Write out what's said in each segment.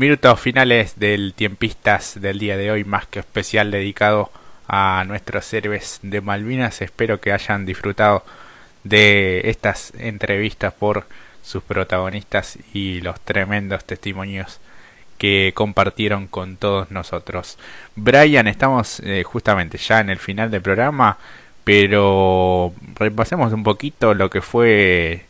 Minutos finales del tiempistas del día de hoy, más que especial dedicado a nuestros héroes de Malvinas. Espero que hayan disfrutado de estas entrevistas por sus protagonistas y los tremendos testimonios que compartieron con todos nosotros. Brian, estamos eh, justamente ya en el final del programa, pero repasemos un poquito lo que fue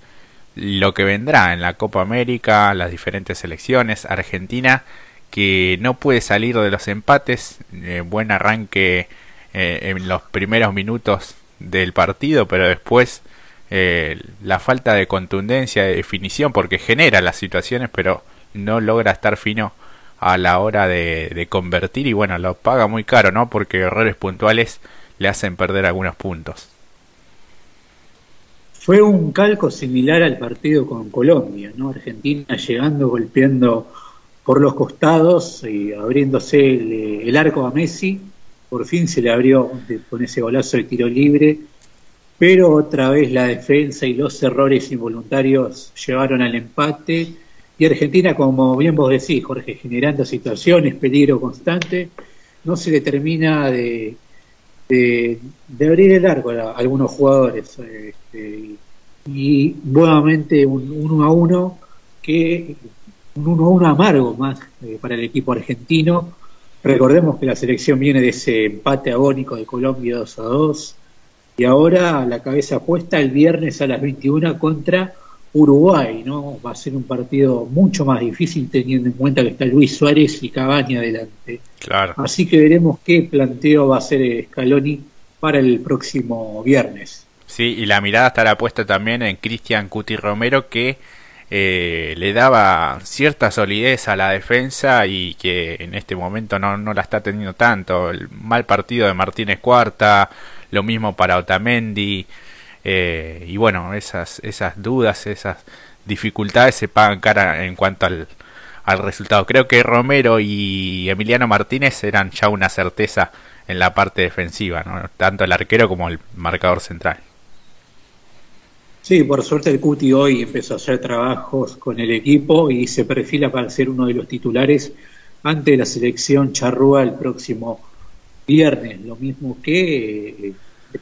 lo que vendrá en la Copa América, las diferentes selecciones, Argentina que no puede salir de los empates, eh, buen arranque eh, en los primeros minutos del partido, pero después eh, la falta de contundencia, de definición, porque genera las situaciones, pero no logra estar fino a la hora de, de convertir y bueno, lo paga muy caro, ¿no? Porque errores puntuales le hacen perder algunos puntos. Fue un calco similar al partido con Colombia, ¿no? Argentina llegando, golpeando por los costados y abriéndose el, arco a Messi. Por fin se le abrió con ese golazo de tiro libre, pero otra vez la defensa y los errores involuntarios llevaron al empate. Y Argentina, como bien vos decís, Jorge, generando situaciones, peligro constante, no se le termina de, de, abrir el arco a, algunos jugadores. Este, y nuevamente un 1 a 1 que un 1 a 1 amargo más eh, para el equipo argentino. Recordemos que la selección viene de ese empate agónico de Colombia 2 a 2 y ahora la cabeza puesta el viernes a las 21 contra Uruguay, ¿no? Va a ser un partido mucho más difícil teniendo en cuenta que está Luis Suárez y Cavani adelante. Claro. Así que veremos qué planteo va a hacer Scaloni para el próximo viernes. Sí, y la mirada estará puesta también en Cristian Cuti Romero que eh, le daba cierta solidez a la defensa y que en este momento no, no la está teniendo tanto. El mal partido de Martínez Cuarta, lo mismo para Otamendi. Eh, y bueno, esas, esas dudas, esas dificultades se pagan cara en cuanto al, al resultado. Creo que Romero y Emiliano Martínez eran ya una certeza en la parte defensiva, ¿no? tanto el arquero como el marcador central. Sí, por suerte el Cuti hoy empezó a hacer trabajos con el equipo y se perfila para ser uno de los titulares ante la selección charrúa el próximo viernes. Lo mismo que eh,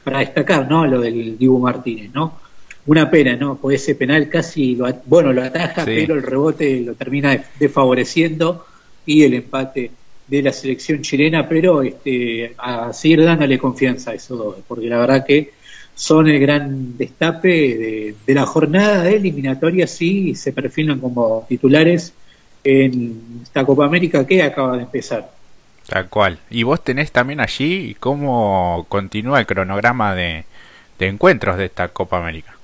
para destacar, ¿no? Lo del Dibu Martínez, ¿no? Una pena, ¿no? Pues ese penal casi, lo, bueno, lo ataja, pero el rebote lo termina desfavoreciendo y el empate de la selección chilena, pero este, a seguir dándole confianza a esos dos, porque la verdad que son el gran destape de, la jornada de eliminatoria, sí, se perfilan como titulares en esta Copa América que acaba de empezar. Tal cual. Y vos tenés también allí cómo continúa el cronograma de, encuentros de esta Copa América.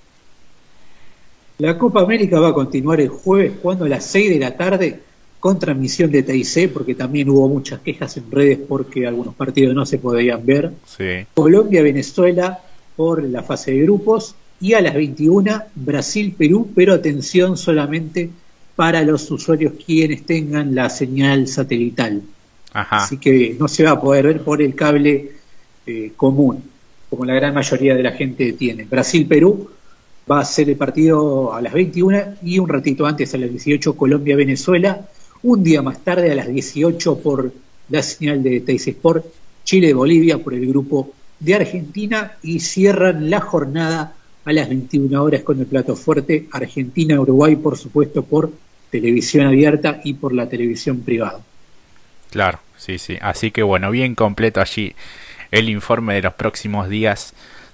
La Copa América va a continuar el jueves cuando a las 6 de la tarde con transmisión de TIC, porque también hubo muchas quejas en redes porque algunos partidos no se podían ver. Sí. Colombia, Venezuela, por la fase de grupos y a las 21 Brasil-Perú, pero atención solamente para los usuarios quienes tengan la señal satelital. Así que no se va a poder ver por el cable eh, común, como la gran mayoría de la gente tiene. Brasil-Perú va a ser el partido a las 21 y un ratito antes a las 18 Colombia-Venezuela, un día más tarde a las 18 por la señal de Teis Sport Chile-Bolivia por el grupo de Argentina y cierran la jornada a las 21 horas con el plato fuerte Argentina-Uruguay, por supuesto, por televisión abierta y por la televisión privada. Claro, sí, sí. Así que bueno, bien completo allí el informe de los próximos días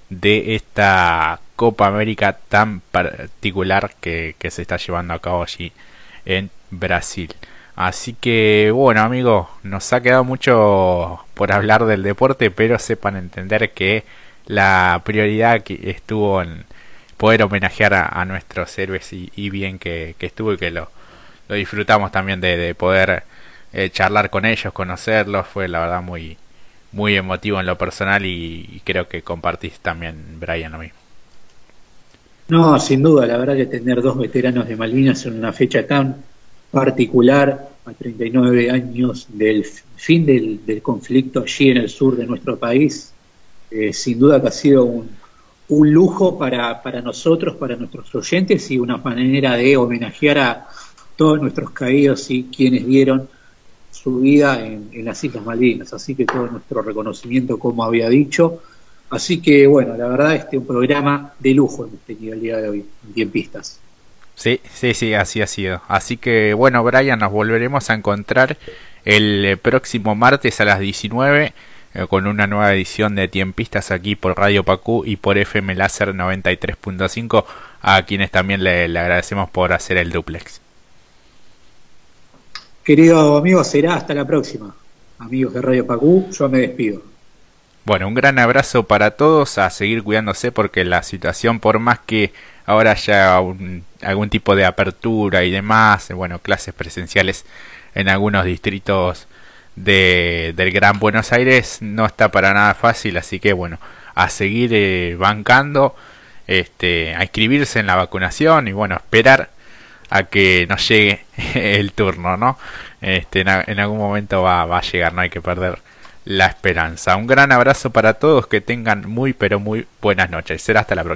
de esta Copa América tan particular que, que se está llevando a cabo allí en Brasil. Así que bueno amigos, nos ha quedado mucho por hablar del deporte, pero sepan entender que la prioridad que estuvo en poder homenajear a, nuestros héroes y, bien que, estuvo y que lo, lo disfrutamos también de, poder eh, charlar con ellos, conocerlos, fue la verdad muy, muy emotivo en lo personal y, creo que compartís también, Brian, lo mismo. No, sin duda, la verdad que tener dos veteranos de Malvinas en una fecha tan particular a 39 años del fin del, conflicto allí en el sur de nuestro país, eh, sin duda que ha sido un, lujo para, para, nosotros, para nuestros oyentes y una manera de homenajear a todos nuestros caídos y quienes dieron su vida en, las Islas Malvinas. Así que todo nuestro reconocimiento, como había dicho. Así que, bueno, la verdad, este es un programa de lujo hemos tenido el día de hoy, en Tiempistas. Sí, sí, sí, así ha sido. Así que, bueno, Brian, nos volveremos a encontrar el próximo martes a las 19 eh, con una nueva edición de Tiempistas aquí por Radio Pacú y por FM Láser 93.5, a quienes también le, le agradecemos por hacer el duplex. Querido amigo, será hasta la próxima. Amigos de Radio Pacú, yo me despido. Bueno, un gran abrazo para todos, a seguir cuidándose porque la situación, por más que ahora haya algún tipo de apertura y demás, bueno, clases presenciales en algunos distritos de, del Gran Buenos Aires no está para nada fácil, así que bueno, a seguir eh, bancando, este, a inscribirse en la vacunación y bueno, esperar a que nos llegue el turno, ¿no? Este, en, algún momento va, va a llegar, no hay que perder la esperanza. Un gran abrazo para todos, que tengan muy pero muy buenas noches. Será hasta la próxima.